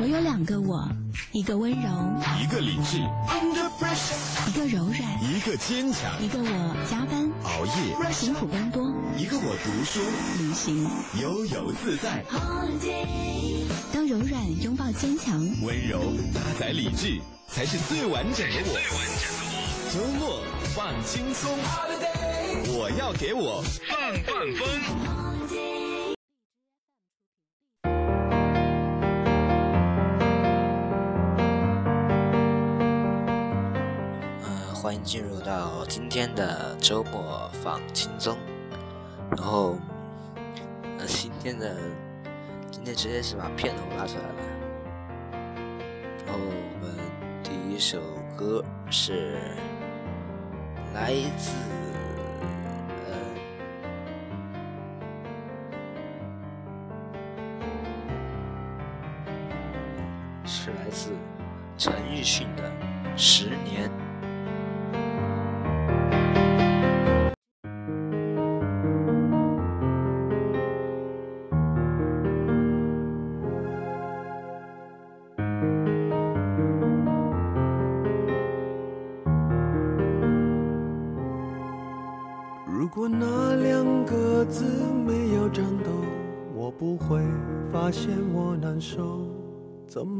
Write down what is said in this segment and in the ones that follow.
我有两个我，一个温柔，一个理智，一个柔软，一个坚强，一个我加班熬夜，辛苦奔波，一个我读书旅行，悠游自在。当柔软拥抱坚强，温柔搭载理智，才是最完整的我。周末放轻松，我要给我放放风。进入到今天的周末放轻松。然后，呃，今天的今天直接是把片头拉出来了。然后我们第一首歌是来自是来自陈奕迅的《十年》。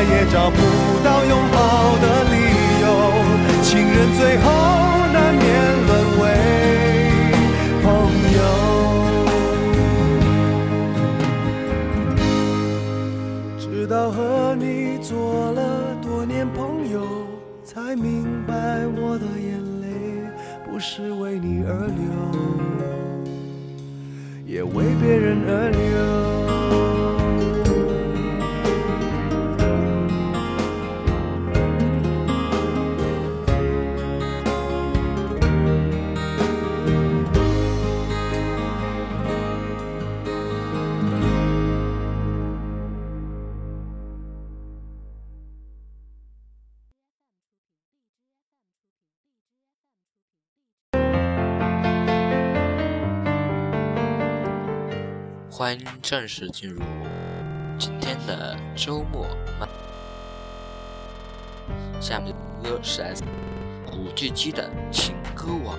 再也找不到拥抱的正式进入今天的周末。下面的歌是来自古巨基的《情歌王》。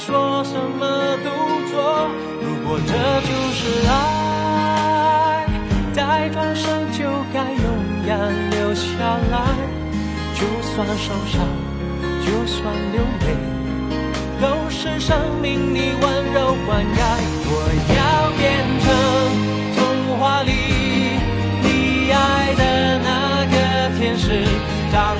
说什么都做。如果这就是爱，再转身就该勇敢留下来。就算受伤，就算流泪，都是生命里温柔灌溉。我要变成童话里你爱的那个天使，张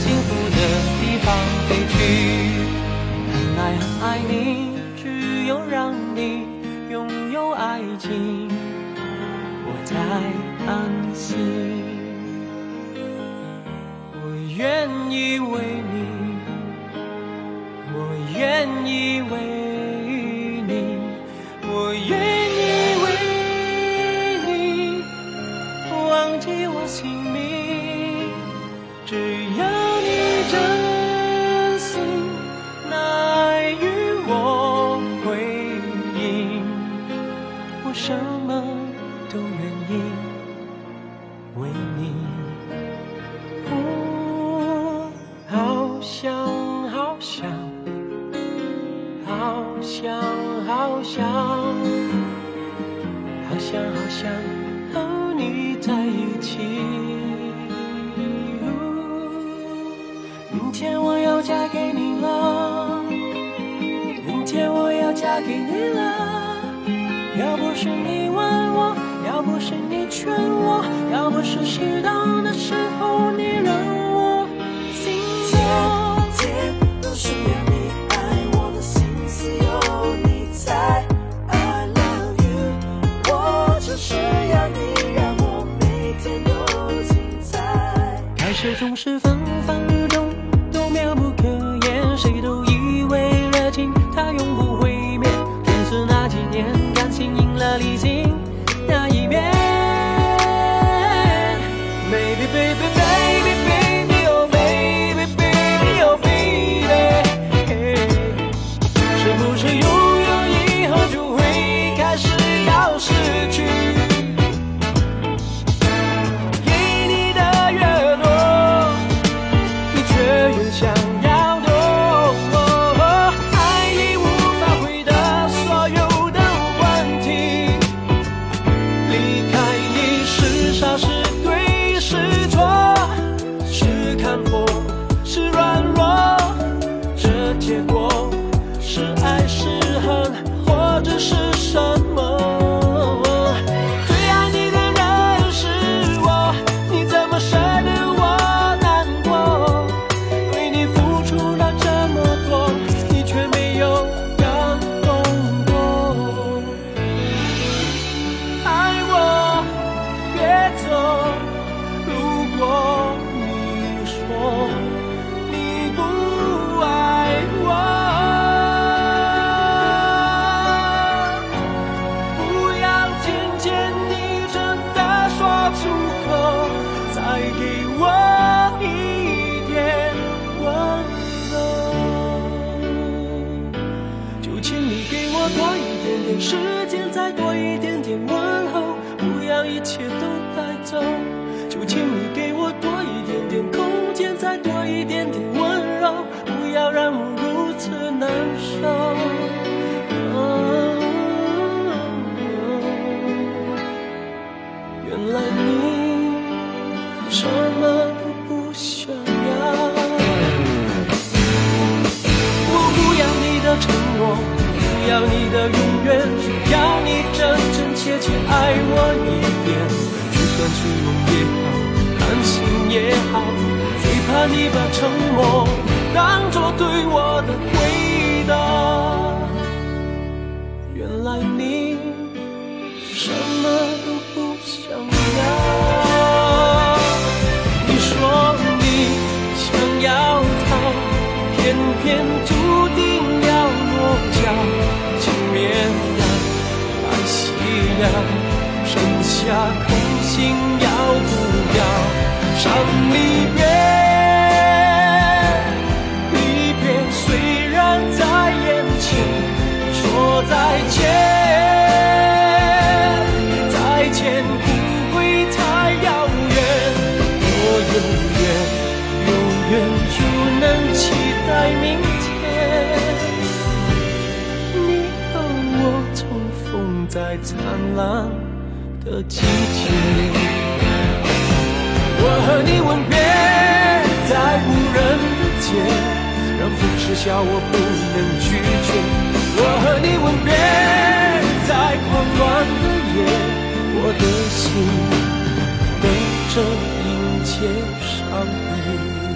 幸福的地方飞去。很爱很爱你，只有让你拥有爱情，我才安心。我愿意为你，我愿意为是你问我，要不是你劝我，要不是适当的时候你让我心动。天都需要你爱，我的心思有你在。I love you，我就是要你让我每天都精彩。开始总是分请你给我多一点点时间，再多一点点问候，不要一切都带走。的永远，只要你真真切切爱我一点。就算虚荣也好，安心也好，最怕你把承诺当作对我的回啊，痛心要不要唱离别？离别虽然在眼前，说再见，再见不会太遥远。我永远，永远就能期待明天，你和我重逢在灿烂。季节我和你吻别在无人的街让风痴笑我不能拒绝。我和你吻别在狂乱的夜我的心等着迎接伤悲。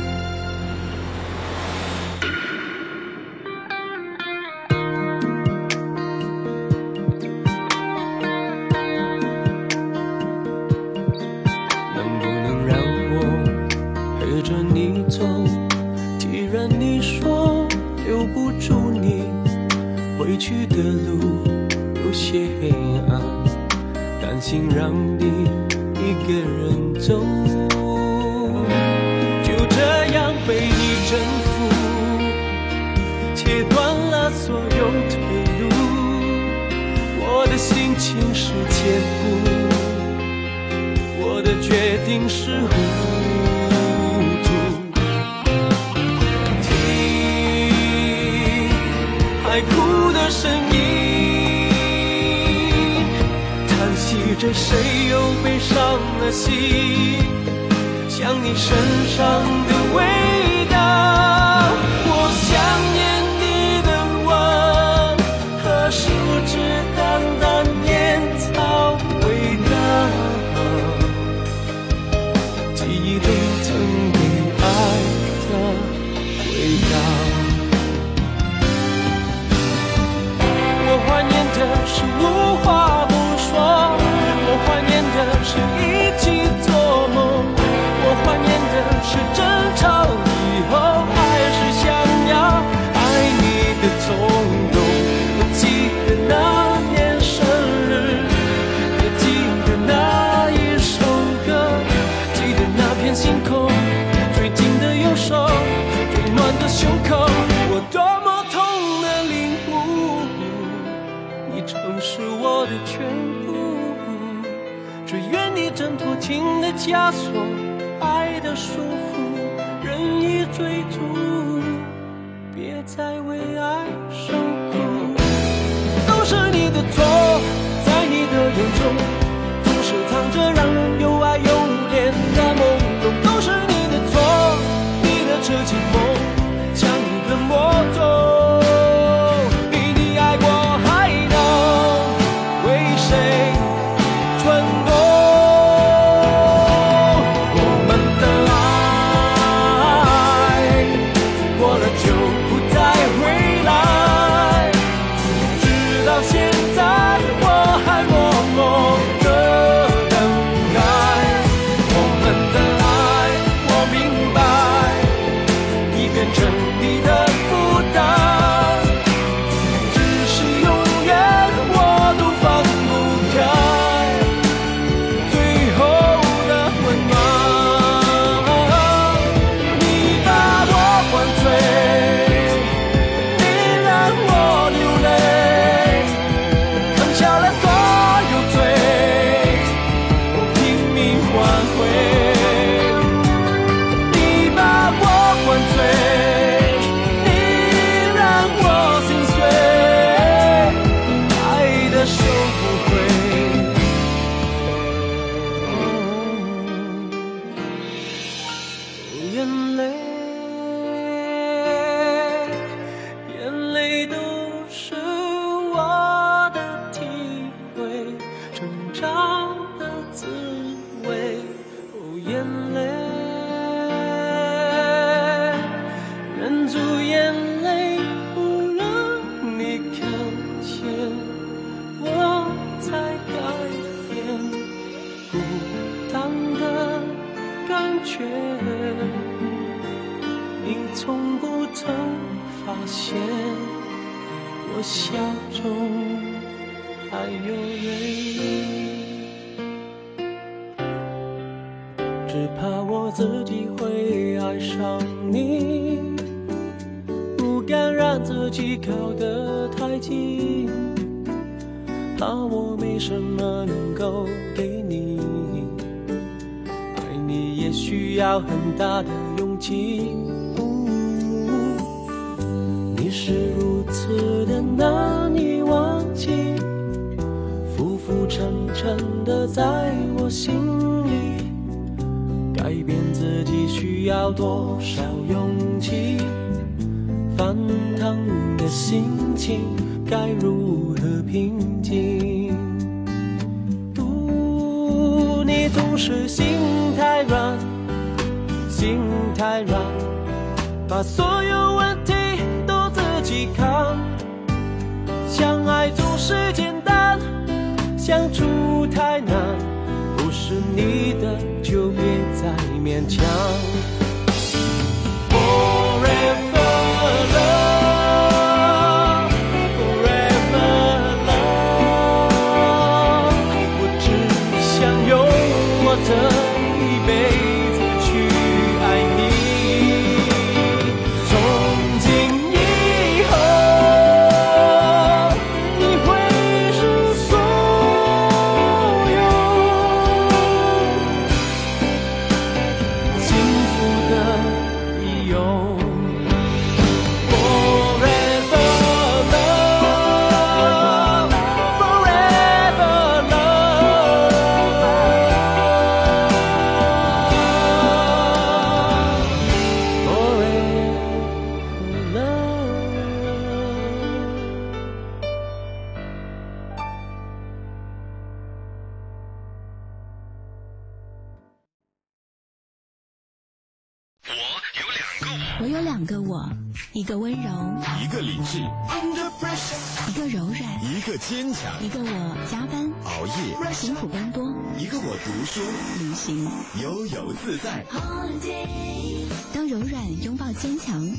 曾是我的全部只愿你挣脱情的枷锁爱的束缚任意追逐别再为爱受苦。都是你的错在你的眼中总是藏着让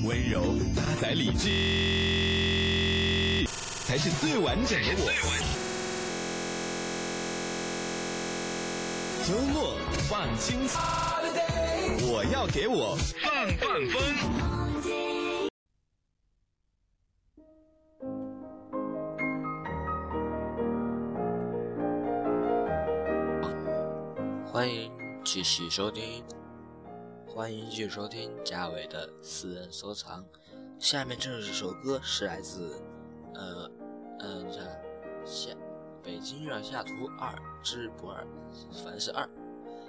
温柔搭载理智才是最完整的我。周末放轻松我要给我放放风。欢迎继续收听欢迎继续收听嘉伟的私人收藏。下面这首歌是来自，呃，呃，这下北京月下图二之不二，凡是二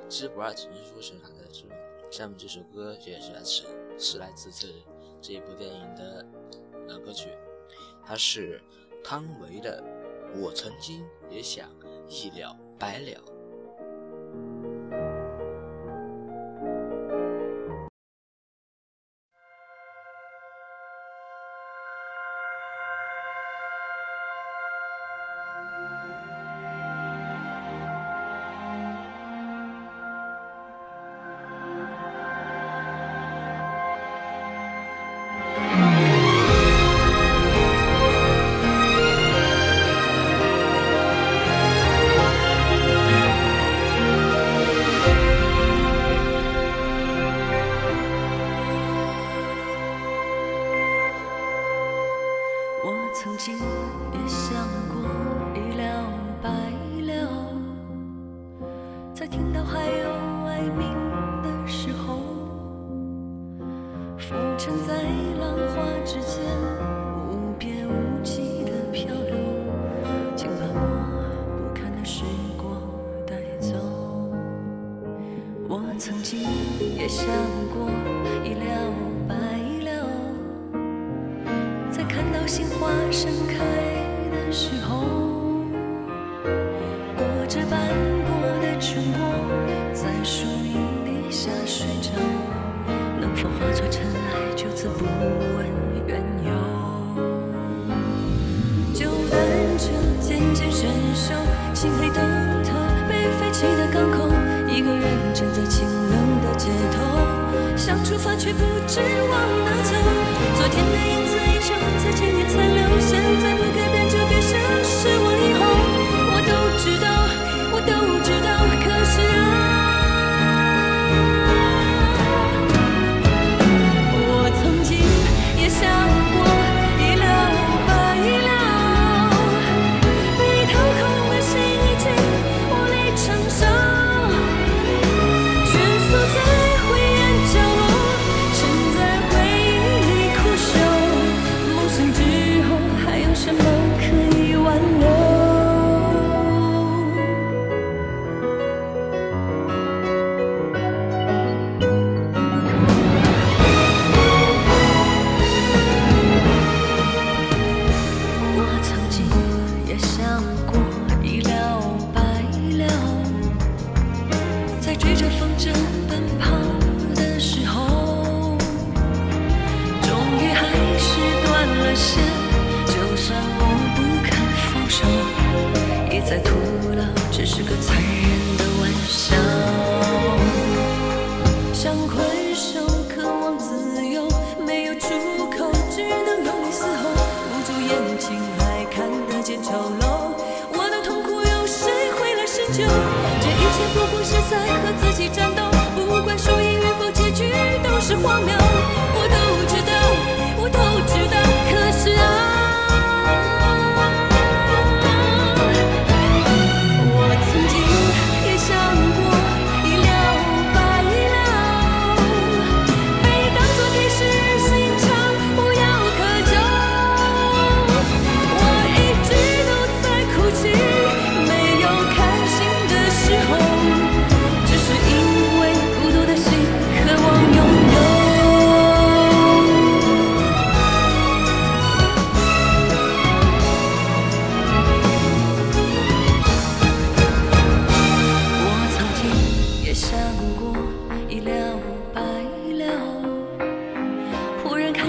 之不二，只是说是他的这。下面这首歌也是来自是来自这这一部电影的呃歌曲，它是汤唯的《我曾经也想一了百了》。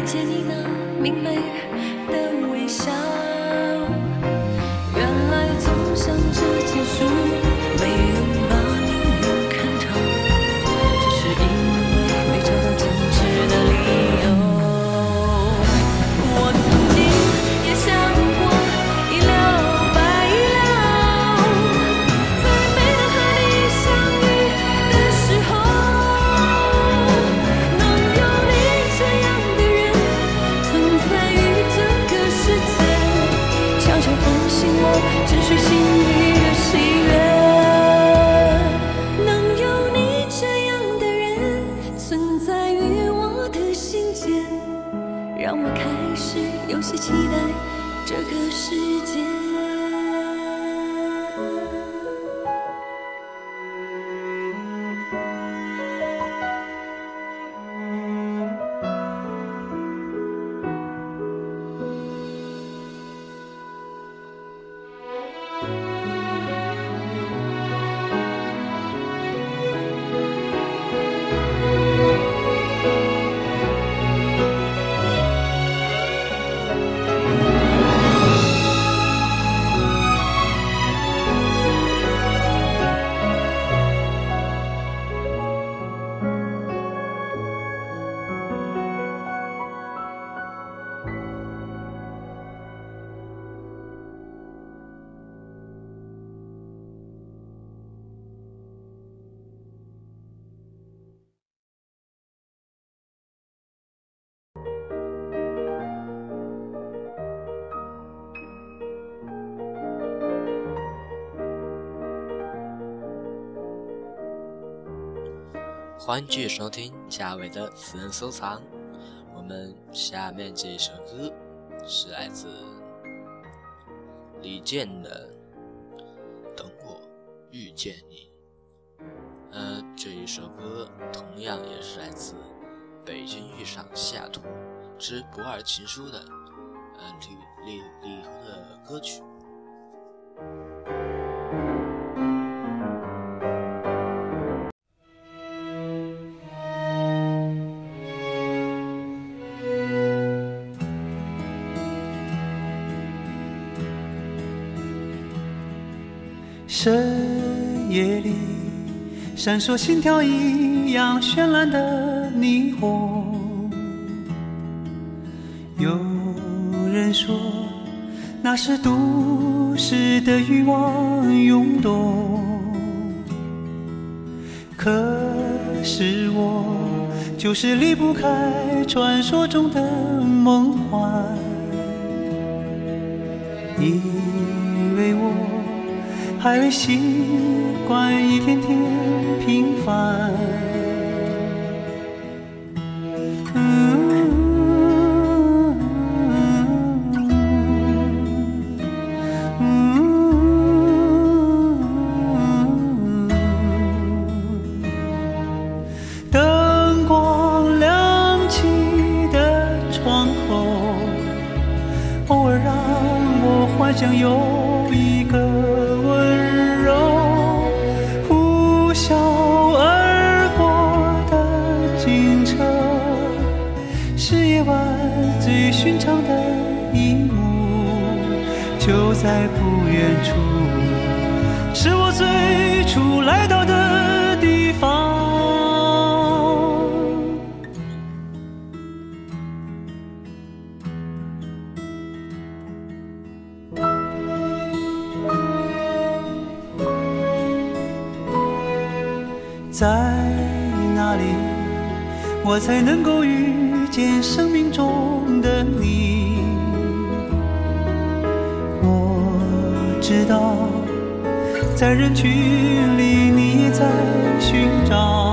见你那明媚的微笑。原来总想着结束。欢迎继续收听嘉伟的私人收藏。我们下面这一首歌是来自李健的《等我遇见你》，呃，这一首歌同样也是来自《北京遇上西雅图之不二情书》的呃李李李健的歌曲。闪烁心跳一样绚烂的霓虹有人说那是都市的欲望涌动可是我就是离不开传说中的梦幻。因为我还未习惯一天天灯光亮起的窗口，偶尔让我幻想有。是夜晚最寻常的一幕就在不远处是我最初来到的地方。在哪里我才能够与见生命中的你？我知道，在人群里，你也在寻找。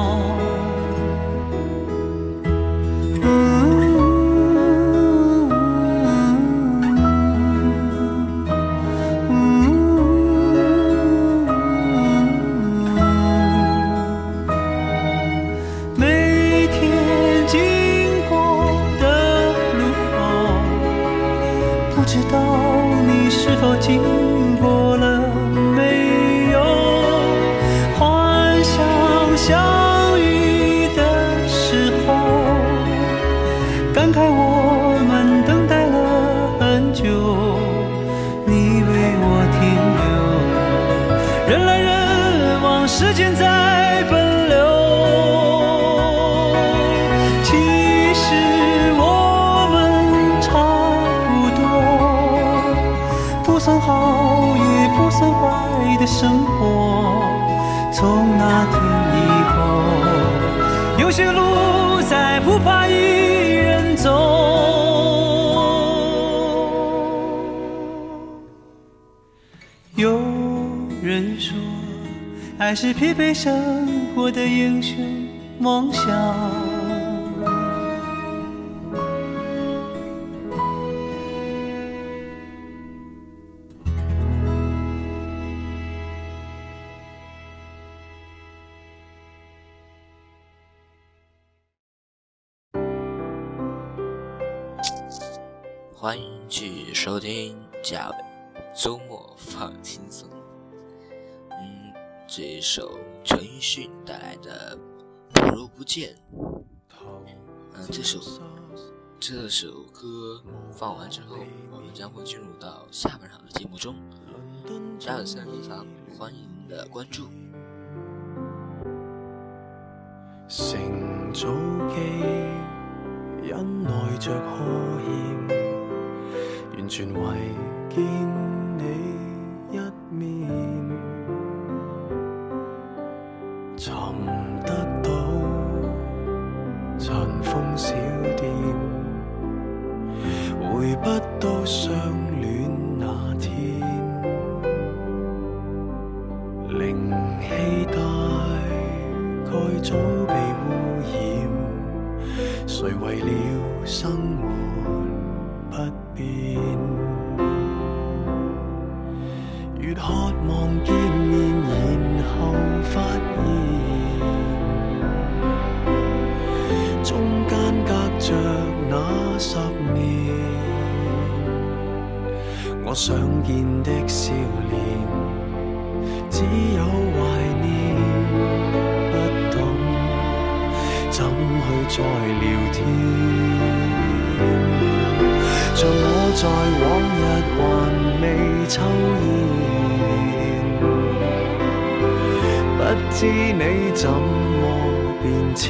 人说，爱是疲惫生活的英雄梦想。欢迎继续收听假周末这一首陈奕迅带来的《不如不见》。嗯，这首这首歌放完之后，我们将会进入到下半场的节目中。加油三分堂，欢迎您的关注。成早記，忍耐着呵欠，完全為見你一面，在往日還未抽烟，不知你怎麼變遷，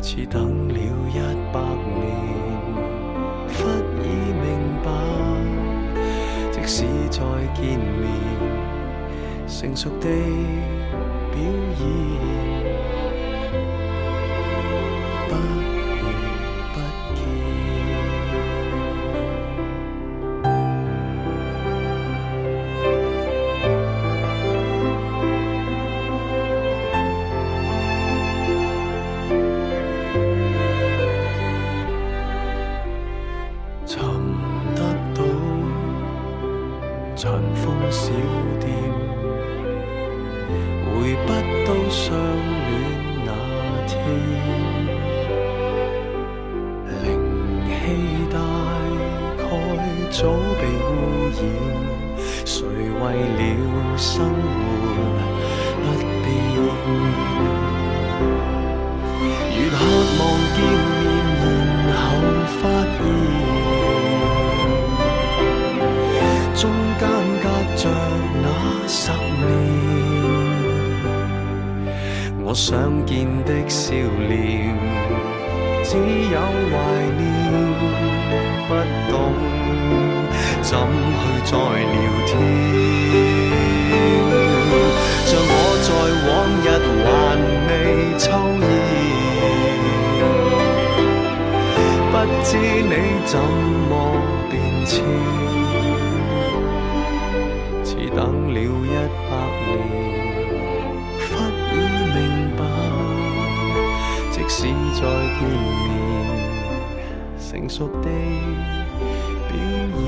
似等了一百年，忽已明白。即使再見面，成熟地表演，等了一百年，忽已明白，即使再见面，成熟的表演。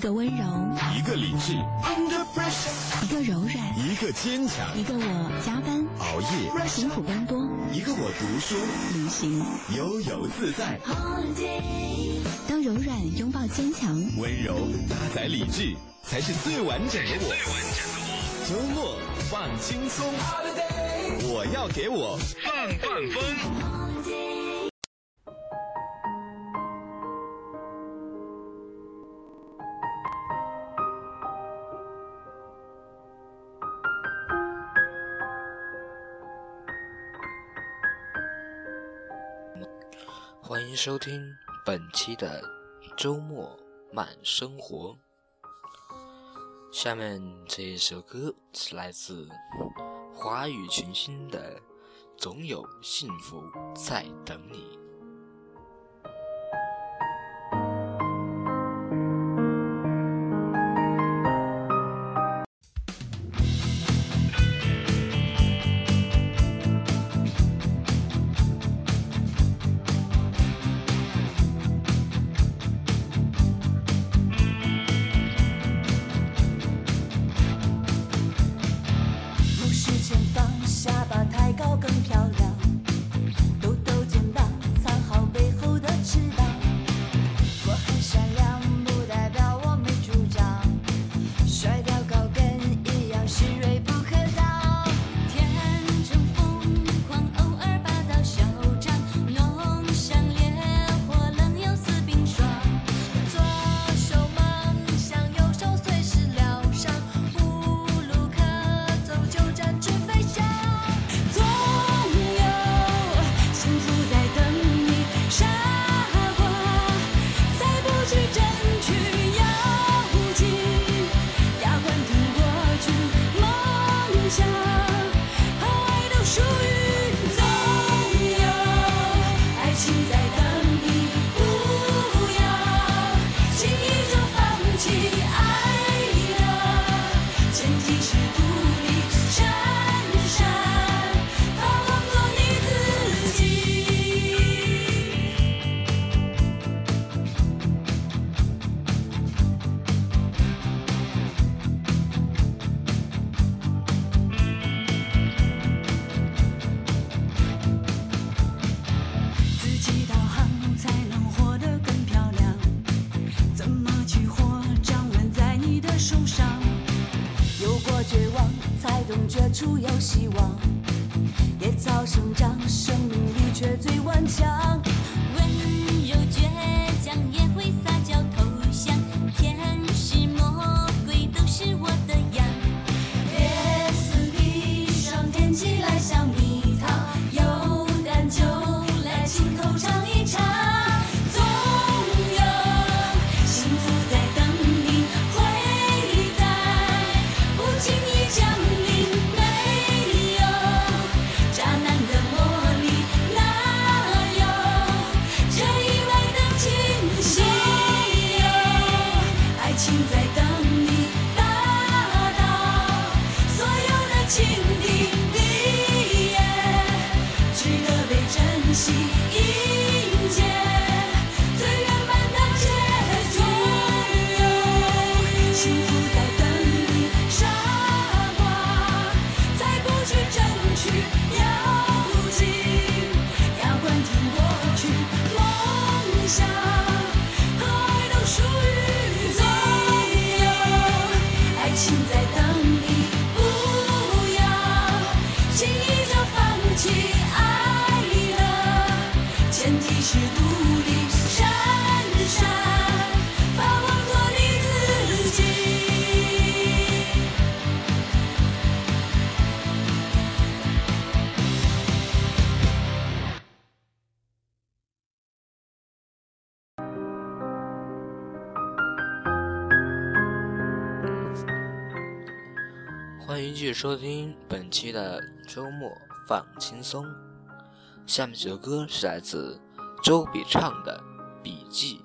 一个温柔，一个理智，一个柔软，一个坚强。一个我加班熬夜，辛苦奔波；一个我读书旅行，悠游自在。当柔软拥抱坚强，温柔搭载理智，才是最完整的。我周末放轻松，我要给我放放风。欢迎收听本期的周末慢生活。下面这一首歌是来自华语群星的总有幸福在等你。收听本期的周末放轻松。下面这首歌是来自周笔畅的笔记。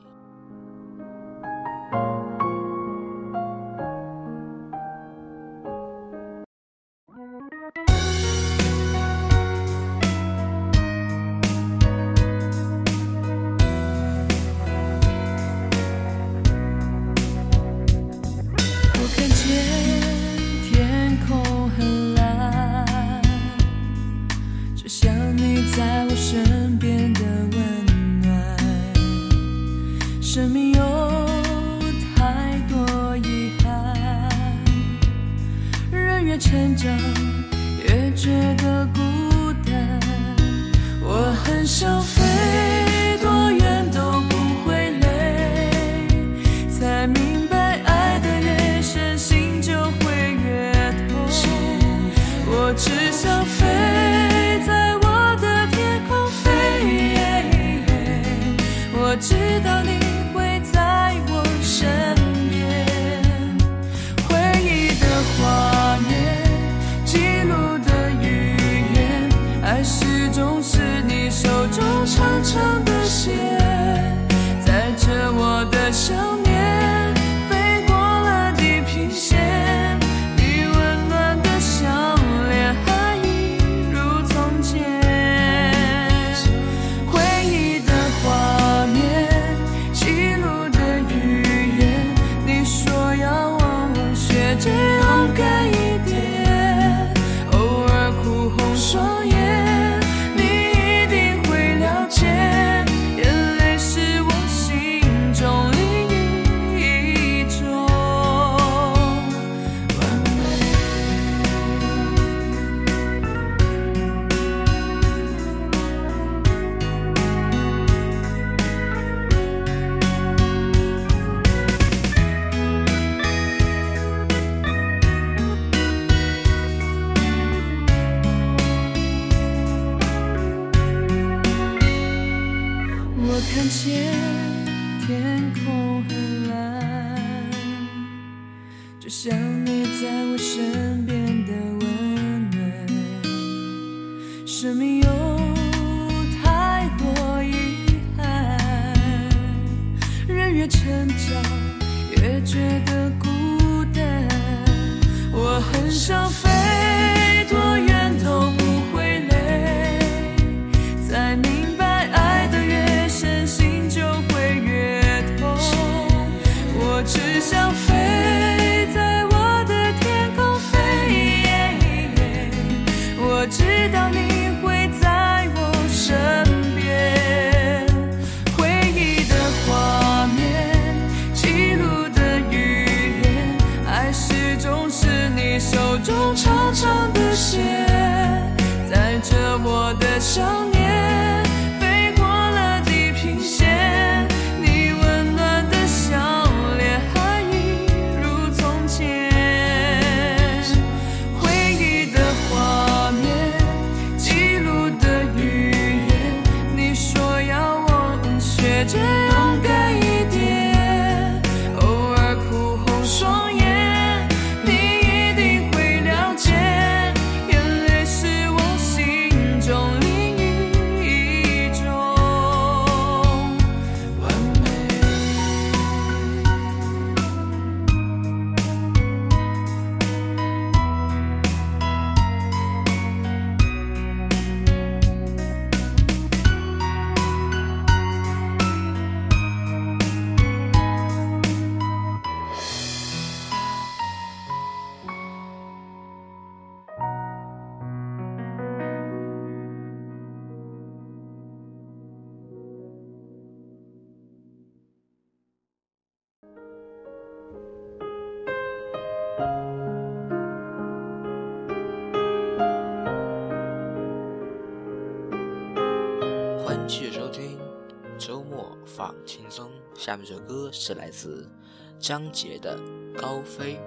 看见天空很蓝，就像你在我身边的温暖。生命有太多遗憾，人越成长越觉得孤单。我很想。轻松下面这首歌是来自张杰的高飞。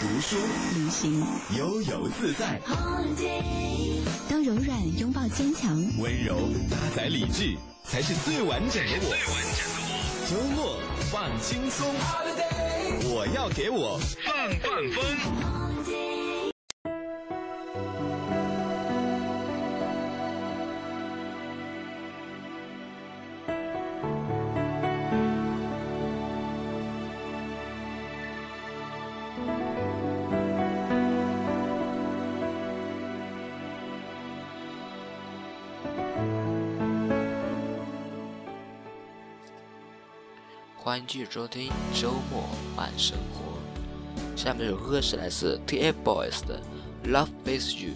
读书、旅行，悠游自在。当柔软拥抱坚强，温柔搭载理智，才是最完整的我。最完整的我，周末放轻松，我要给我放放风。Holiday 继续收听周末慢生活。下面这首歌是来自 tfboys 的 love with you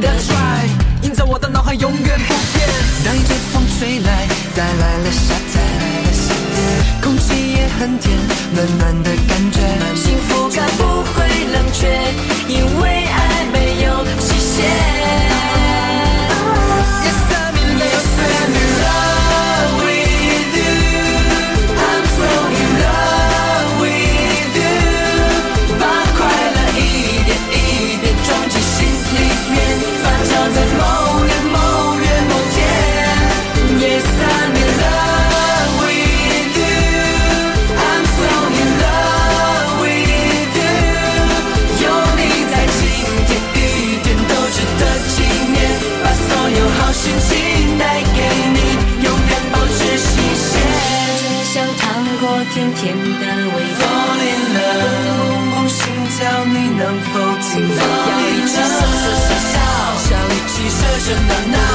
that's right，印在我的脑海永远不变。当一阵风吹来，带来了夏天，空气也很甜，暖暖的感觉。要一起傻傻笑笑，要一起傻傻闹闹。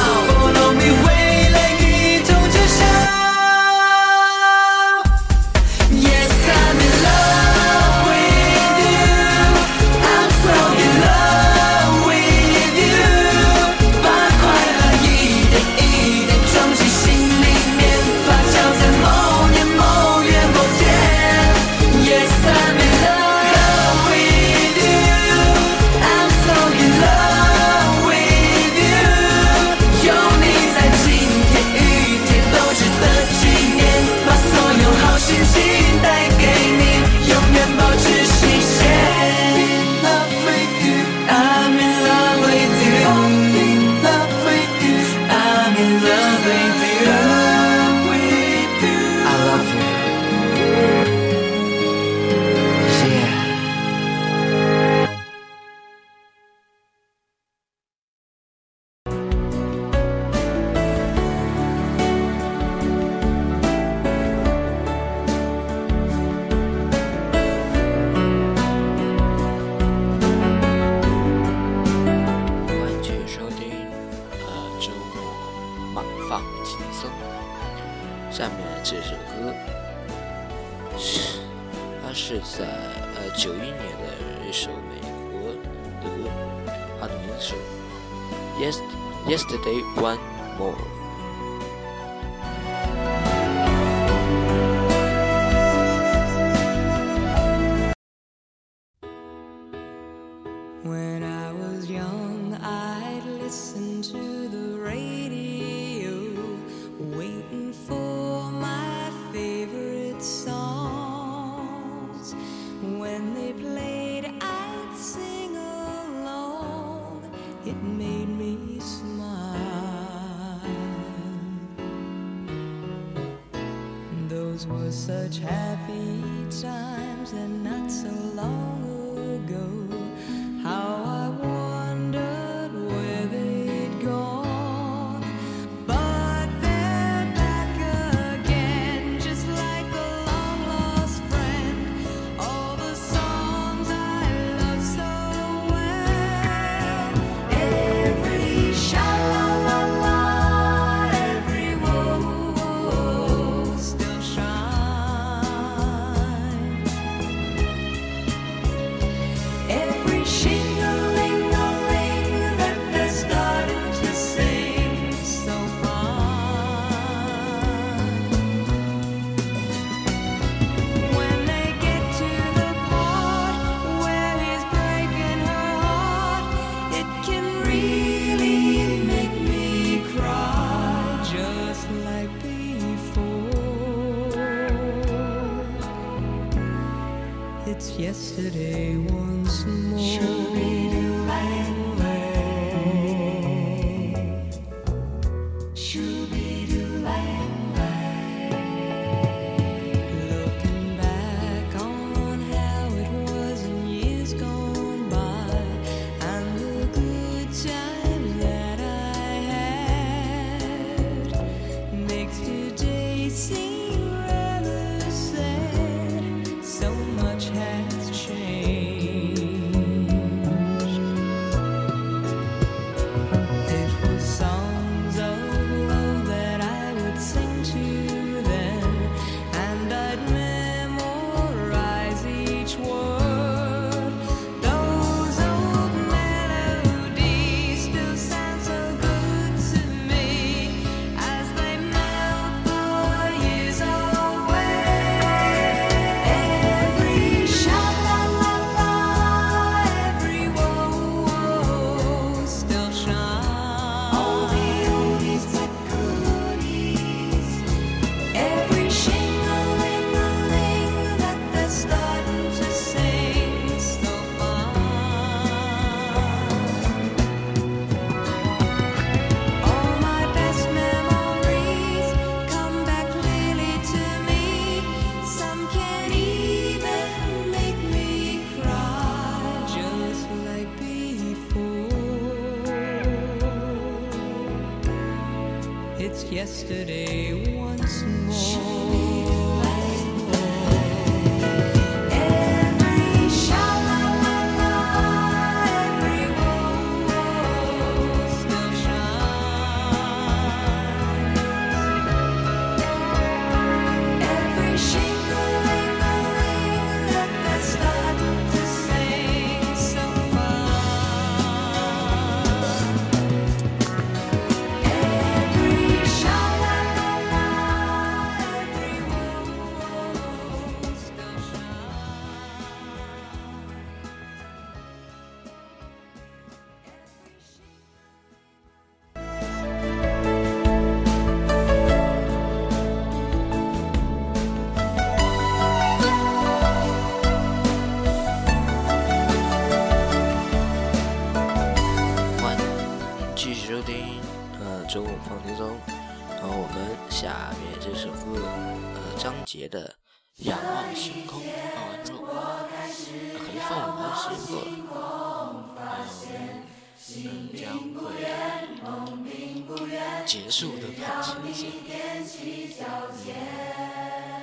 结束的表情。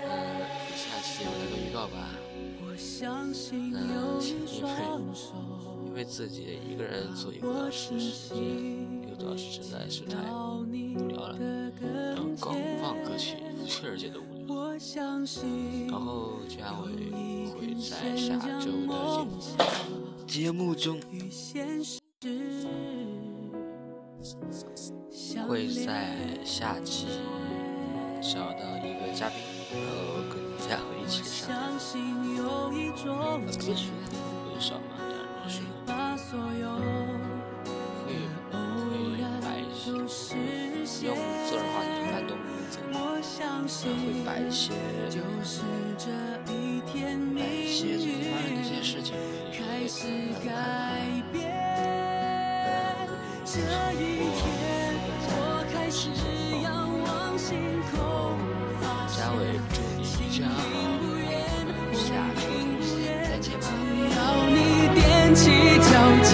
嗯，下期有那个预告吧。嗯，因为因为自己一个人做一个多长时间，有多实在是太无聊了。要播放歌曲，确实觉得无聊。然后会在下周的。节目节目中。会在下期找到一些都实现用。自然话一般都不会走，我相信会摆一些就是这一天，命摆一些最近发生的一些事情，开始会改变。这一天，我开始仰望星空，发嘉伟现祝你一觉好，不远，下周再见吧。要你踮起